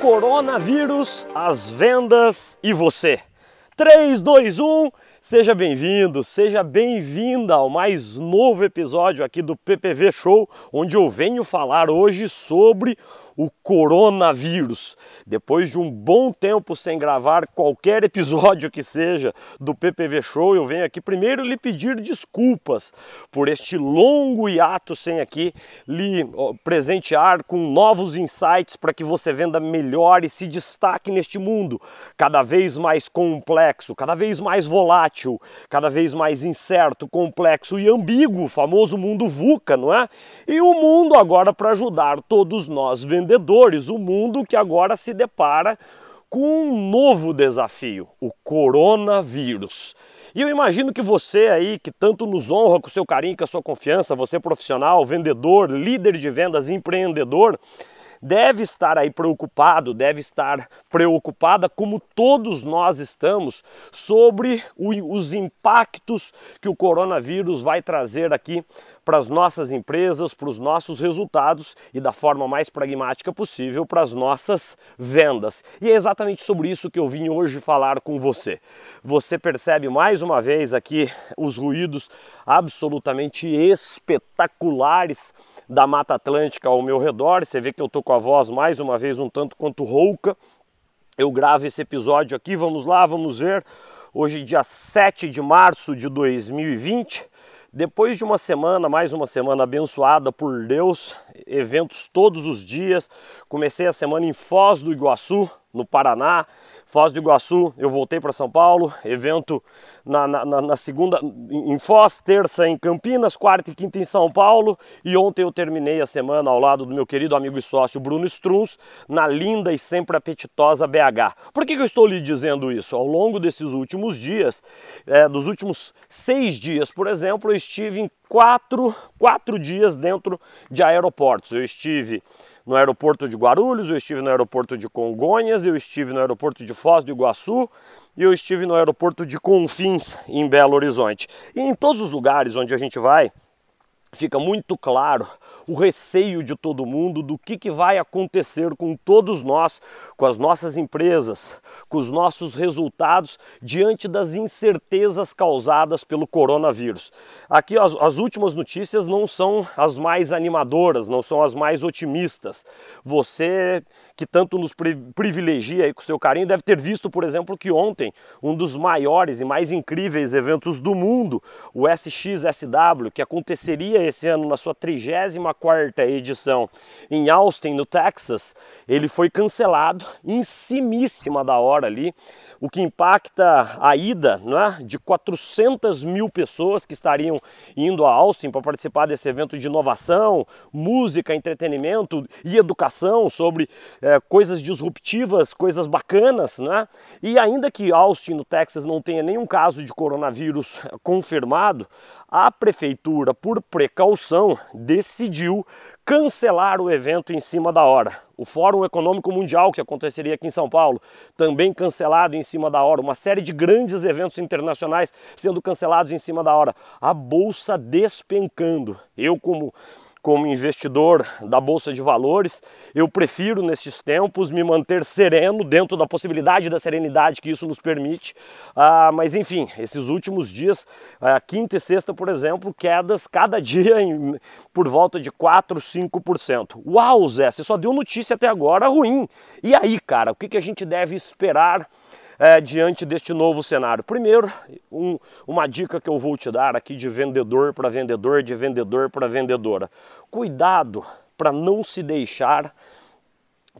coronavírus, as vendas e você. 3, 2, 1, seja bem-vindo, seja bem-vinda ao mais novo episódio aqui do PPV Show, onde eu venho falar hoje sobre o coronavírus. Depois de um bom tempo sem gravar qualquer episódio que seja do PPV Show, eu venho aqui primeiro lhe pedir desculpas por este longo hiato sem aqui lhe presentear com novos insights para que você venda melhor e se destaque neste mundo cada vez mais complexo, cada vez mais volátil, cada vez mais incerto, complexo e ambíguo, o famoso mundo VUCA, não é? E o mundo agora para ajudar todos nós vendedores vendedores, o mundo que agora se depara com um novo desafio, o coronavírus. E eu imagino que você aí, que tanto nos honra com seu carinho, com a sua confiança, você profissional, vendedor, líder de vendas, empreendedor, deve estar aí preocupado, deve estar preocupada, como todos nós estamos, sobre os impactos que o coronavírus vai trazer aqui para as nossas empresas, para os nossos resultados e da forma mais pragmática possível para as nossas vendas. E é exatamente sobre isso que eu vim hoje falar com você. Você percebe mais uma vez aqui os ruídos absolutamente espetaculares da Mata Atlântica ao meu redor. Você vê que eu tô com a voz mais uma vez um tanto quanto rouca. Eu gravo esse episódio aqui, vamos lá, vamos ver. Hoje, dia 7 de março de 2020, depois de uma semana, mais uma semana abençoada por Deus, eventos todos os dias. Comecei a semana em Foz do Iguaçu, no Paraná. Foz do Iguaçu, eu voltei para São Paulo, evento na, na, na, segunda em Foz, terça em Campinas, quarta e quinta em São Paulo e ontem eu terminei a semana ao lado do meu querido amigo e sócio Bruno Struns na linda e sempre apetitosa BH. Por que, que eu estou lhe dizendo isso? Ao longo desses últimos dias, é, dos últimos seis dias, por exemplo, eu estive em quatro, quatro dias dentro de aeroportos. Eu estive no aeroporto de Guarulhos, eu estive no aeroporto de Congonhas, eu estive no aeroporto de Foz do Iguaçu e eu estive no aeroporto de Confins, em Belo Horizonte. E em todos os lugares onde a gente vai, fica muito claro o receio de todo mundo do que, que vai acontecer com todos nós, com as nossas empresas, com os nossos resultados diante das incertezas causadas pelo coronavírus. Aqui as, as últimas notícias não são as mais animadoras, não são as mais otimistas. Você que tanto nos privilegia aí com seu carinho deve ter visto, por exemplo, que ontem um dos maiores e mais incríveis eventos do mundo, o SXSW, que aconteceria esse ano na sua 34ª edição em Austin, no Texas, ele foi cancelado em da hora ali, o que impacta a ida né, de 400 mil pessoas que estariam indo a Austin para participar desse evento de inovação, música, entretenimento e educação sobre é, coisas disruptivas, coisas bacanas, né? E ainda que Austin, no Texas, não tenha nenhum caso de coronavírus confirmado, a prefeitura, por precaução, decidiu cancelar o evento em cima da hora. O Fórum Econômico Mundial, que aconteceria aqui em São Paulo, também cancelado em cima da hora. Uma série de grandes eventos internacionais sendo cancelados em cima da hora. A bolsa despencando. Eu, como como investidor da bolsa de valores, eu prefiro nestes tempos me manter sereno dentro da possibilidade da serenidade que isso nos permite. Ah, mas enfim, esses últimos dias, ah, quinta e sexta, por exemplo, quedas cada dia em, por volta de 4, 5%. Uau, Zé, você só deu notícia até agora ruim. E aí, cara, o que, que a gente deve esperar? É, diante deste novo cenário? Primeiro, um, uma dica que eu vou te dar aqui de vendedor para vendedor, de vendedor para vendedora. Cuidado para não se deixar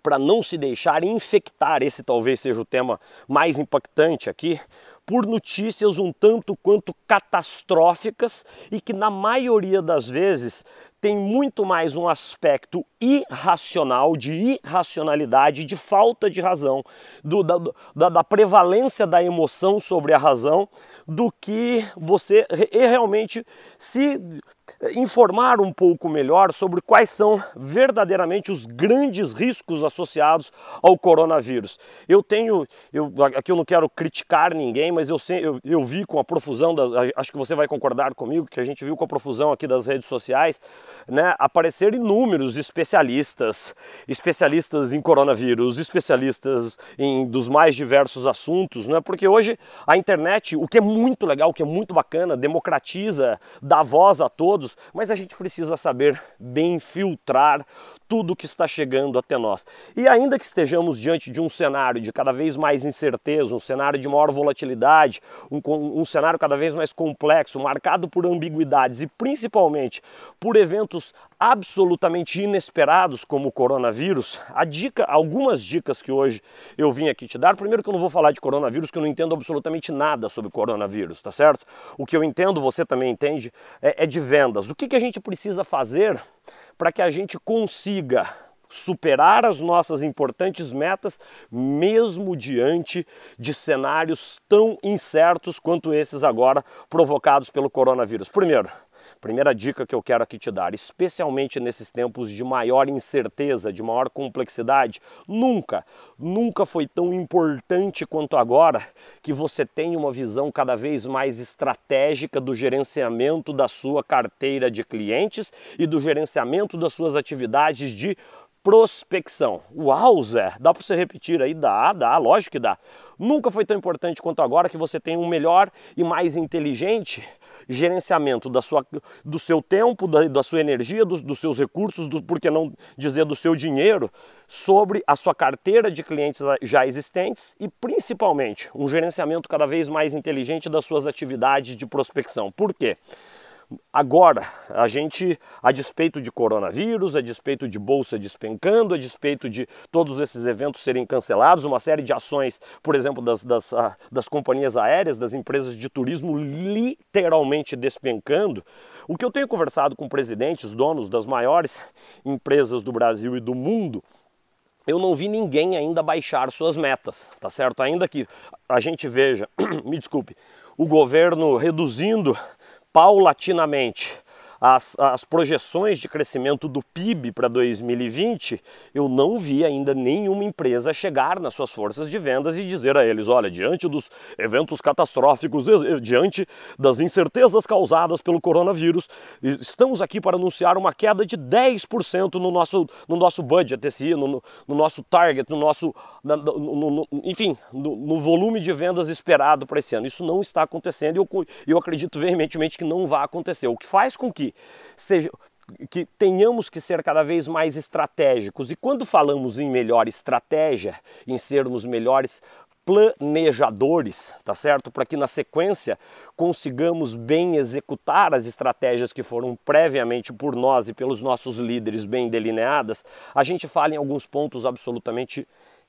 para não se deixar infectar, esse talvez seja o tema mais impactante aqui, por notícias um tanto quanto catastróficas e que na maioria das vezes tem muito mais um aspecto irracional, de irracionalidade, de falta de razão, do, da, da, da, prevalência da emoção sobre a razão, do que você realmente se informar um pouco melhor sobre quais são verdadeiramente os grandes riscos associados ao coronavírus. Eu tenho, eu, aqui eu não quero criticar ninguém, mas eu, eu, eu vi com a profusão, das, acho que você vai concordar comigo, que a gente viu com a profusão aqui das redes sociais, né, aparecer inúmeros especialistas, especialistas em coronavírus, especialistas em dos mais diversos assuntos, né, porque hoje a internet, o que é muito legal, o que é muito bacana, democratiza, dá voz a todos, mas a gente precisa saber bem filtrar tudo que está chegando até nós. E ainda que estejamos diante de um cenário de cada vez mais incerteza, um cenário de maior volatilidade, um, um cenário cada vez mais complexo, marcado por ambiguidades e principalmente por eventos absolutamente inesperados como o coronavírus, a dica, algumas dicas que hoje eu vim aqui te dar. Primeiro que eu não vou falar de coronavírus, que eu não entendo absolutamente nada sobre coronavírus, tá certo? O que eu entendo, você também entende, é, é de vendas. O que, que a gente precisa fazer para que a gente consiga superar as nossas importantes metas, mesmo diante de cenários tão incertos quanto esses agora provocados pelo coronavírus. Primeiro, Primeira dica que eu quero aqui te dar, especialmente nesses tempos de maior incerteza, de maior complexidade, nunca, nunca foi tão importante quanto agora que você tenha uma visão cada vez mais estratégica do gerenciamento da sua carteira de clientes e do gerenciamento das suas atividades de prospecção. Uau, Zé, dá para você repetir aí? Dá, dá, lógico que dá. Nunca foi tão importante quanto agora que você tenha um melhor e mais inteligente gerenciamento da sua, do seu tempo, da, da sua energia, do, dos seus recursos, do, por que não dizer do seu dinheiro, sobre a sua carteira de clientes já existentes e principalmente um gerenciamento cada vez mais inteligente das suas atividades de prospecção. Por quê? Agora, a gente, a despeito de coronavírus, a despeito de bolsa despencando, a despeito de todos esses eventos serem cancelados, uma série de ações, por exemplo, das, das, ah, das companhias aéreas, das empresas de turismo literalmente despencando, o que eu tenho conversado com presidentes, donos das maiores empresas do Brasil e do mundo, eu não vi ninguém ainda baixar suas metas, tá certo? Ainda que a gente veja, me desculpe, o governo reduzindo paulatinamente as, as projeções de crescimento do PIB para 2020, eu não vi ainda nenhuma empresa chegar nas suas forças de vendas e dizer a eles: olha, diante dos eventos catastróficos, diante das incertezas causadas pelo coronavírus, estamos aqui para anunciar uma queda de 10% no nosso, no nosso budget, esse, no, no nosso target, no nosso, no, no, enfim, no, volume de vendas esperado para esse ano. Isso não está acontecendo e eu, eu acredito veementemente que não vai acontecer. O que faz com que seja que tenhamos que ser cada vez mais estratégicos. E quando falamos em melhor estratégia, em sermos melhores planejadores, tá certo? Para que na sequência consigamos bem executar as estratégias que foram previamente por nós e pelos nossos líderes bem delineadas, a gente fala em alguns pontos absolutamente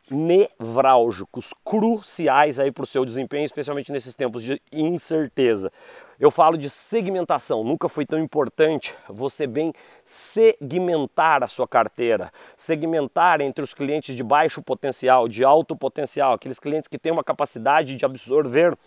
nevrálgicos, cruciais aí para o seu desempenho, especialmente nesses tempos de incerteza. Eu falo de segmentação, nunca foi tão importante você bem segmentar a sua carteira, segmentar entre os clientes de baixo potencial, de alto potencial, aqueles clientes que têm uma capacidade de absorver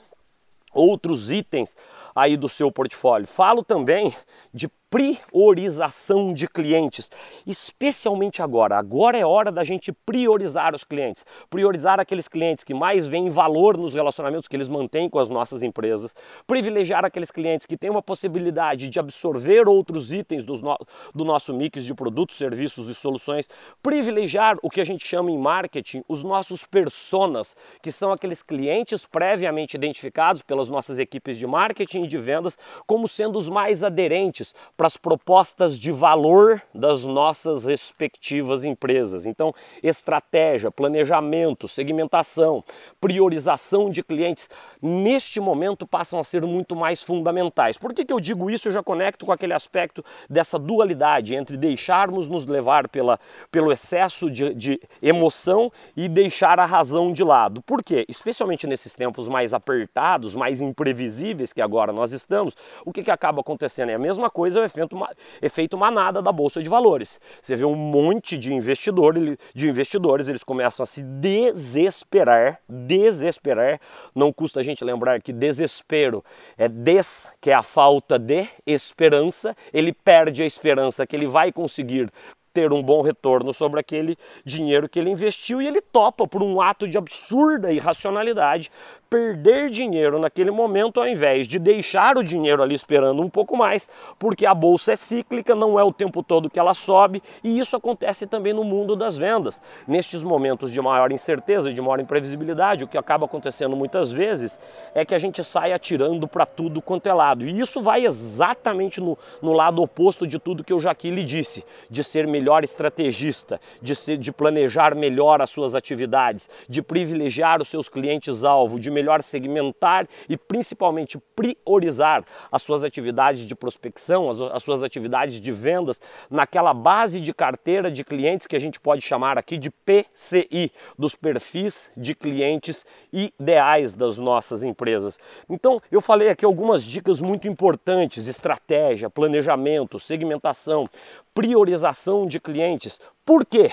outros itens aí do seu portfólio. Falo também de priorização de clientes, especialmente agora. Agora é hora da gente priorizar os clientes, priorizar aqueles clientes que mais veem valor nos relacionamentos que eles mantêm com as nossas empresas, privilegiar aqueles clientes que têm uma possibilidade de absorver outros itens do, no, do nosso mix de produtos, serviços e soluções, privilegiar o que a gente chama em marketing os nossos personas, que são aqueles clientes previamente identificados pelas nossas equipes de marketing e de vendas como sendo os mais aderentes para as propostas de valor das nossas respectivas empresas. Então, estratégia, planejamento, segmentação, priorização de clientes, neste momento passam a ser muito mais fundamentais. Por que, que eu digo isso? Eu já conecto com aquele aspecto dessa dualidade entre deixarmos nos levar pela, pelo excesso de, de emoção e deixar a razão de lado. Por quê? Especialmente nesses tempos mais apertados, mais imprevisíveis que agora nós estamos, o que, que acaba acontecendo? É a mesma coisa efeito, efeito manada da bolsa de valores. Você vê um monte de investidor, de investidores, eles começam a se desesperar, desesperar. Não custa a gente lembrar que desespero é des, que é a falta de esperança. Ele perde a esperança que ele vai conseguir ter um bom retorno sobre aquele dinheiro que ele investiu e ele topa por um ato de absurda irracionalidade perder dinheiro naquele momento ao invés de deixar o dinheiro ali esperando um pouco mais, porque a bolsa é cíclica, não é o tempo todo que ela sobe e isso acontece também no mundo das vendas. Nestes momentos de maior incerteza, de maior imprevisibilidade, o que acaba acontecendo muitas vezes é que a gente sai atirando para tudo quanto é lado. E isso vai exatamente no, no lado oposto de tudo que eu já aqui lhe disse, de ser melhor estrategista, de, ser, de planejar melhor as suas atividades, de privilegiar os seus clientes-alvo, de melhor segmentar e principalmente priorizar as suas atividades de prospecção, as, as suas atividades de vendas naquela base de carteira de clientes que a gente pode chamar aqui de PCI, dos perfis de clientes ideais das nossas empresas. Então, eu falei aqui algumas dicas muito importantes: estratégia, planejamento, segmentação, priorização de clientes. Por quê?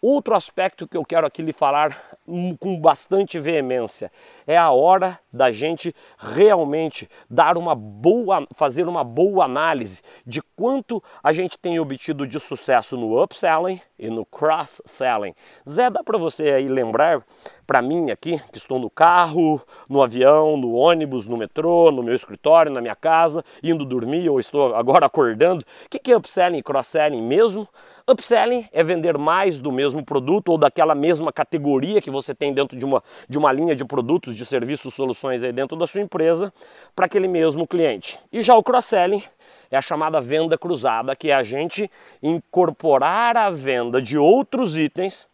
Outro aspecto que eu quero aqui lhe falar com bastante veemência é a hora da gente realmente dar uma boa, fazer uma boa análise de quanto a gente tem obtido de sucesso no upselling e no cross-selling. Zé, dá para você aí lembrar para mim aqui, que estou no carro, no avião, no ônibus, no metrô, no meu escritório, na minha casa, indo dormir ou estou agora acordando, o que é upselling e cross-selling mesmo? Upselling é vender mais do mesmo produto ou daquela mesma categoria que você tem dentro de uma, de uma linha de produtos, de serviços, soluções aí dentro da sua empresa para aquele mesmo cliente. E já o cross-selling é a chamada venda cruzada, que é a gente incorporar a venda de outros itens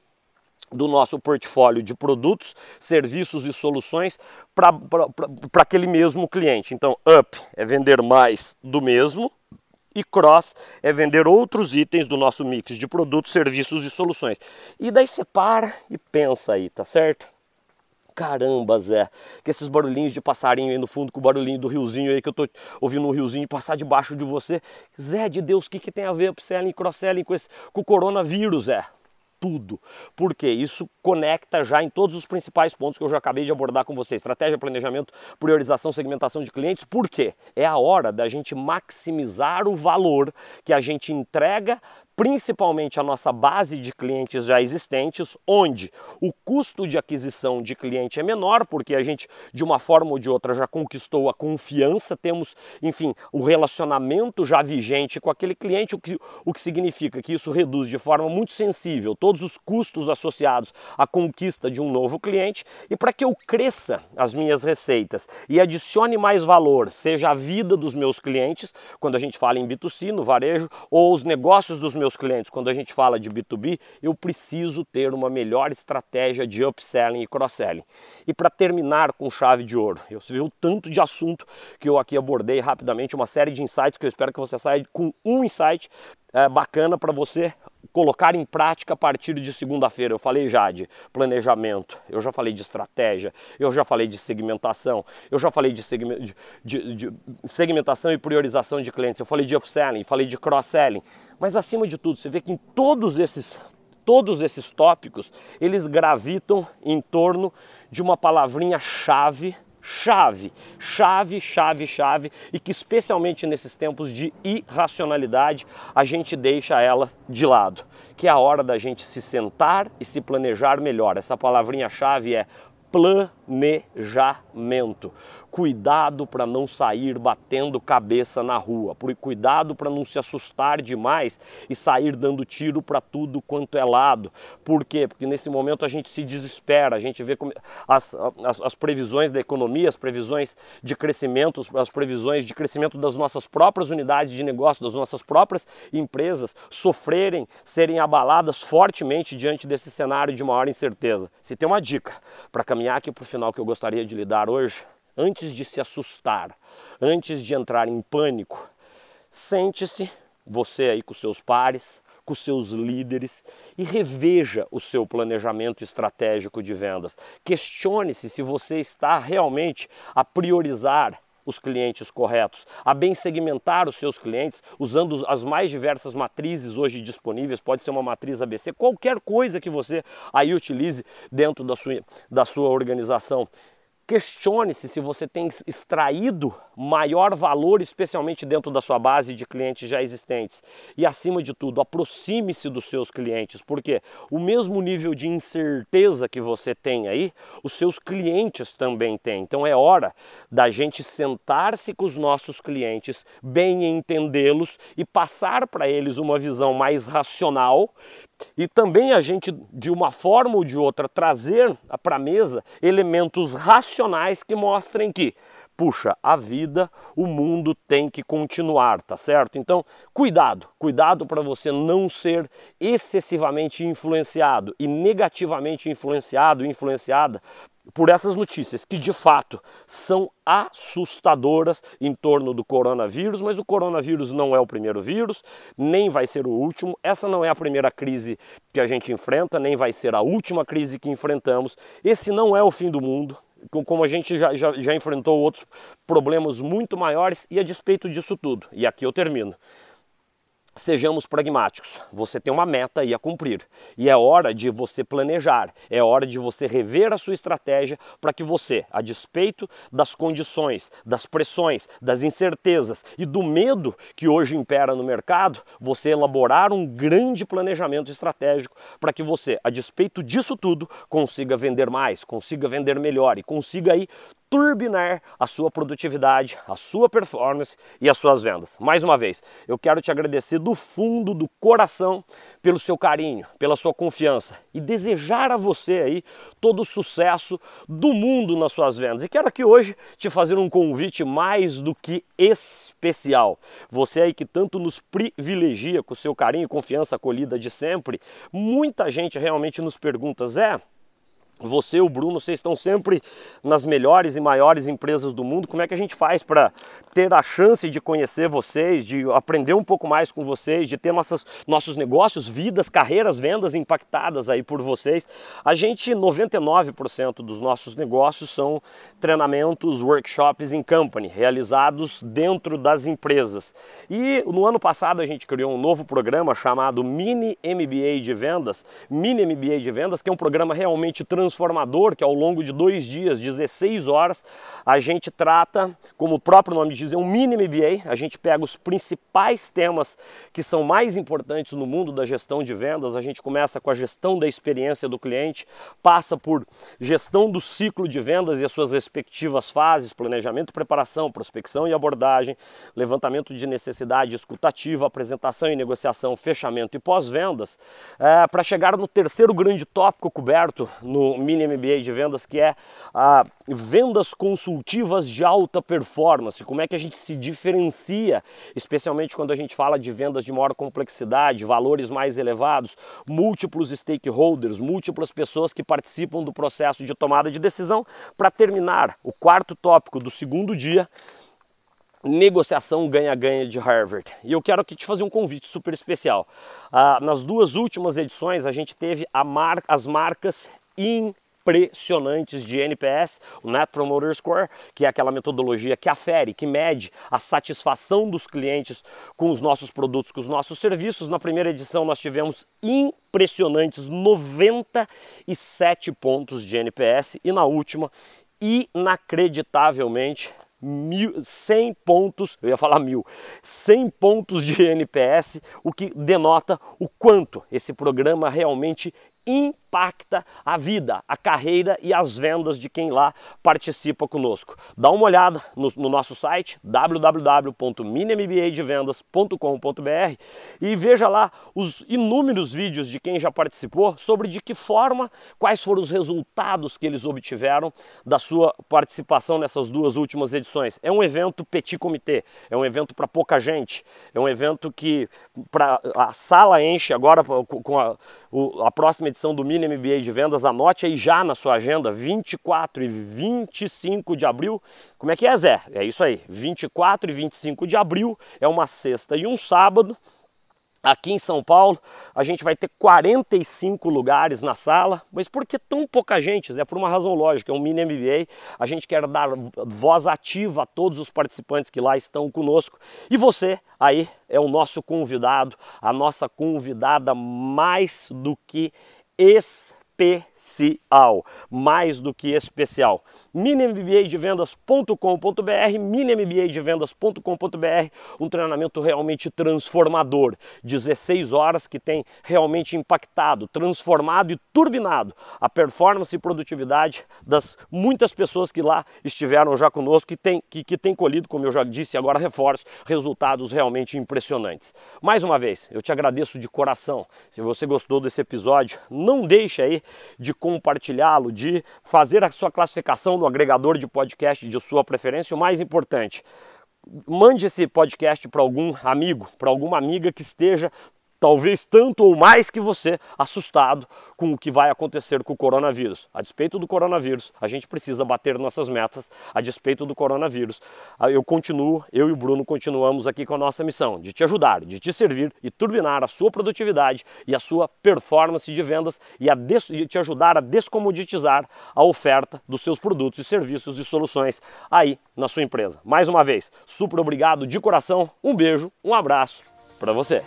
do nosso portfólio de produtos, serviços e soluções para aquele mesmo cliente. Então, up é vender mais do mesmo, e cross é vender outros itens do nosso mix de produtos, serviços e soluções. E daí você para e pensa aí, tá certo? Caramba, Zé, que esses barulhinhos de passarinho aí no fundo, com o barulhinho do riozinho aí que eu tô ouvindo um riozinho passar debaixo de você. Zé de Deus, o que, que tem a ver upselling e cross-selling com, esse, com o coronavírus, Zé? tudo. Porque isso conecta já em todos os principais pontos que eu já acabei de abordar com você: estratégia, planejamento, priorização, segmentação de clientes. Por quê? É a hora da gente maximizar o valor que a gente entrega principalmente a nossa base de clientes já existentes, onde o custo de aquisição de cliente é menor, porque a gente, de uma forma ou de outra, já conquistou a confiança, temos, enfim, o relacionamento já vigente com aquele cliente, o que, o que significa que isso reduz de forma muito sensível todos os custos associados à conquista de um novo cliente, e para que eu cresça as minhas receitas e adicione mais valor, seja a vida dos meus clientes, quando a gente fala em B2C, no varejo, ou os negócios dos meus meus clientes, quando a gente fala de B2B, eu preciso ter uma melhor estratégia de upselling e cross-selling. E para terminar com chave de ouro, eu vi o tanto de assunto que eu aqui abordei rapidamente, uma série de insights que eu espero que você saia com um insight é, bacana para você colocar em prática a partir de segunda-feira. Eu falei já de planejamento, eu já falei de estratégia, eu já falei de segmentação, eu já falei de, de, de, de segmentação e priorização de clientes, eu falei de upselling, falei de cross-selling. Mas acima de tudo, você vê que em todos esses todos esses tópicos, eles gravitam em torno de uma palavrinha chave chave, chave, chave, chave, e que especialmente nesses tempos de irracionalidade a gente deixa ela de lado, que é a hora da gente se sentar e se planejar melhor. Essa palavrinha chave é planejamento. Cuidado para não sair batendo cabeça na rua, cuidado para não se assustar demais e sair dando tiro para tudo quanto é lado. Por quê? Porque nesse momento a gente se desespera, a gente vê as, as, as previsões da economia, as previsões de crescimento, as previsões de crescimento das nossas próprias unidades de negócio, das nossas próprias empresas sofrerem, serem abaladas fortemente diante desse cenário de maior incerteza. Se tem uma dica para caminhar aqui para o final que eu gostaria de lhe dar hoje, antes de se assustar, antes de entrar em pânico, sente-se, você aí com seus pares, com seus líderes e reveja o seu planejamento estratégico de vendas. Questione-se se você está realmente a priorizar os clientes corretos, a bem segmentar os seus clientes usando as mais diversas matrizes hoje disponíveis, pode ser uma matriz ABC, qualquer coisa que você aí utilize dentro da sua, da sua organização. Questione-se se você tem extraído maior valor, especialmente dentro da sua base de clientes já existentes. E acima de tudo, aproxime-se dos seus clientes, porque o mesmo nível de incerteza que você tem aí, os seus clientes também têm. Então é hora da gente sentar-se com os nossos clientes, bem entendê-los e passar para eles uma visão mais racional e também a gente, de uma forma ou de outra, trazer para a mesa elementos racionais que mostrem que, puxa, a vida, o mundo tem que continuar, tá certo? Então, cuidado, cuidado para você não ser excessivamente influenciado e negativamente influenciado, influenciada por essas notícias que de fato são assustadoras em torno do coronavírus, mas o coronavírus não é o primeiro vírus, nem vai ser o último. Essa não é a primeira crise que a gente enfrenta, nem vai ser a última crise que enfrentamos. Esse não é o fim do mundo. Como a gente já, já, já enfrentou outros problemas muito maiores, e a despeito disso tudo, e aqui eu termino Sejamos pragmáticos. Você tem uma meta aí a cumprir e é hora de você planejar, é hora de você rever a sua estratégia para que você, a despeito das condições, das pressões, das incertezas e do medo que hoje impera no mercado, você elaborar um grande planejamento estratégico para que você, a despeito disso tudo, consiga vender mais, consiga vender melhor e consiga aí turbinar a sua produtividade, a sua performance e as suas vendas. Mais uma vez, eu quero te agradecer do fundo do coração pelo seu carinho, pela sua confiança e desejar a você aí todo o sucesso do mundo nas suas vendas. E quero aqui hoje te fazer um convite mais do que especial. Você aí que tanto nos privilegia com o seu carinho e confiança acolhida de sempre, muita gente realmente nos pergunta, Zé, você o Bruno, vocês estão sempre nas melhores e maiores empresas do mundo. Como é que a gente faz para ter a chance de conhecer vocês, de aprender um pouco mais com vocês, de ter nossas, nossos negócios, vidas, carreiras, vendas impactadas aí por vocês? A gente, 99% dos nossos negócios são treinamentos, workshops em company, realizados dentro das empresas. E no ano passado a gente criou um novo programa chamado Mini MBA de Vendas, Mini MBA de Vendas, que é um programa realmente transformador transformador, que ao longo de dois dias, 16 horas, a gente trata, como o próprio nome diz, é um mini MBA. A gente pega os principais temas que são mais importantes no mundo da gestão de vendas. A gente começa com a gestão da experiência do cliente, passa por gestão do ciclo de vendas e as suas respectivas fases, planejamento, preparação, prospecção e abordagem, levantamento de necessidade escutativa, apresentação e negociação, fechamento e pós-vendas, é, para chegar no terceiro grande tópico coberto no Mini MBA de vendas, que é a vendas consultivas de alta performance. Como é que a gente se diferencia, especialmente quando a gente fala de vendas de maior complexidade, valores mais elevados, múltiplos stakeholders, múltiplas pessoas que participam do processo de tomada de decisão. Para terminar, o quarto tópico do segundo dia, negociação ganha-ganha de Harvard. E eu quero aqui te fazer um convite super especial. Ah, nas duas últimas edições a gente teve mar as marcas impressionantes de NPS, o Net Promoter Score, que é aquela metodologia que afere, que mede a satisfação dos clientes com os nossos produtos, com os nossos serviços. Na primeira edição nós tivemos impressionantes 97 pontos de NPS e na última, inacreditavelmente, mil, 100 pontos, eu ia falar mil, 100 pontos de NPS, o que denota o quanto esse programa realmente impacta a vida, a carreira e as vendas de quem lá participa conosco. Dá uma olhada no, no nosso site www.minimbadevendas.com.br e veja lá os inúmeros vídeos de quem já participou sobre de que forma, quais foram os resultados que eles obtiveram da sua participação nessas duas últimas edições. É um evento petit comité, é um evento para pouca gente, é um evento que pra, a sala enche agora com a, a próxima edição do Mini MBA de Vendas, anote aí já na sua agenda, 24 e 25 de abril. Como é que é, Zé? É isso aí, 24 e 25 de abril é uma sexta e um sábado. Aqui em São Paulo, a gente vai ter 45 lugares na sala, mas por que tão pouca gente? É por uma razão lógica, é um mini MBA. A gente quer dar voz ativa a todos os participantes que lá estão conosco. E você aí é o nosso convidado, a nossa convidada mais do que SP especial, mais do que especial minimbadevendas.com.br, minimbadevendas.com.br, um treinamento realmente transformador, 16 horas que tem realmente impactado, transformado e turbinado a performance e produtividade das muitas pessoas que lá estiveram já conosco e tem, que, que tem colhido, como eu já disse, agora reforço, resultados realmente impressionantes. Mais uma vez, eu te agradeço de coração. Se você gostou desse episódio, não deixe aí de compartilhá-lo, de fazer a sua classificação no agregador de podcast de sua preferência. O mais importante, mande esse podcast para algum amigo, para alguma amiga que esteja talvez tanto ou mais que você, assustado com o que vai acontecer com o coronavírus. A despeito do coronavírus, a gente precisa bater nossas metas a despeito do coronavírus. Ah, eu continuo, eu e o Bruno continuamos aqui com a nossa missão de te ajudar, de te servir e turbinar a sua produtividade e a sua performance de vendas e a de te ajudar a descomoditizar a oferta dos seus produtos e serviços e soluções aí na sua empresa. Mais uma vez, super obrigado de coração, um beijo, um abraço para você.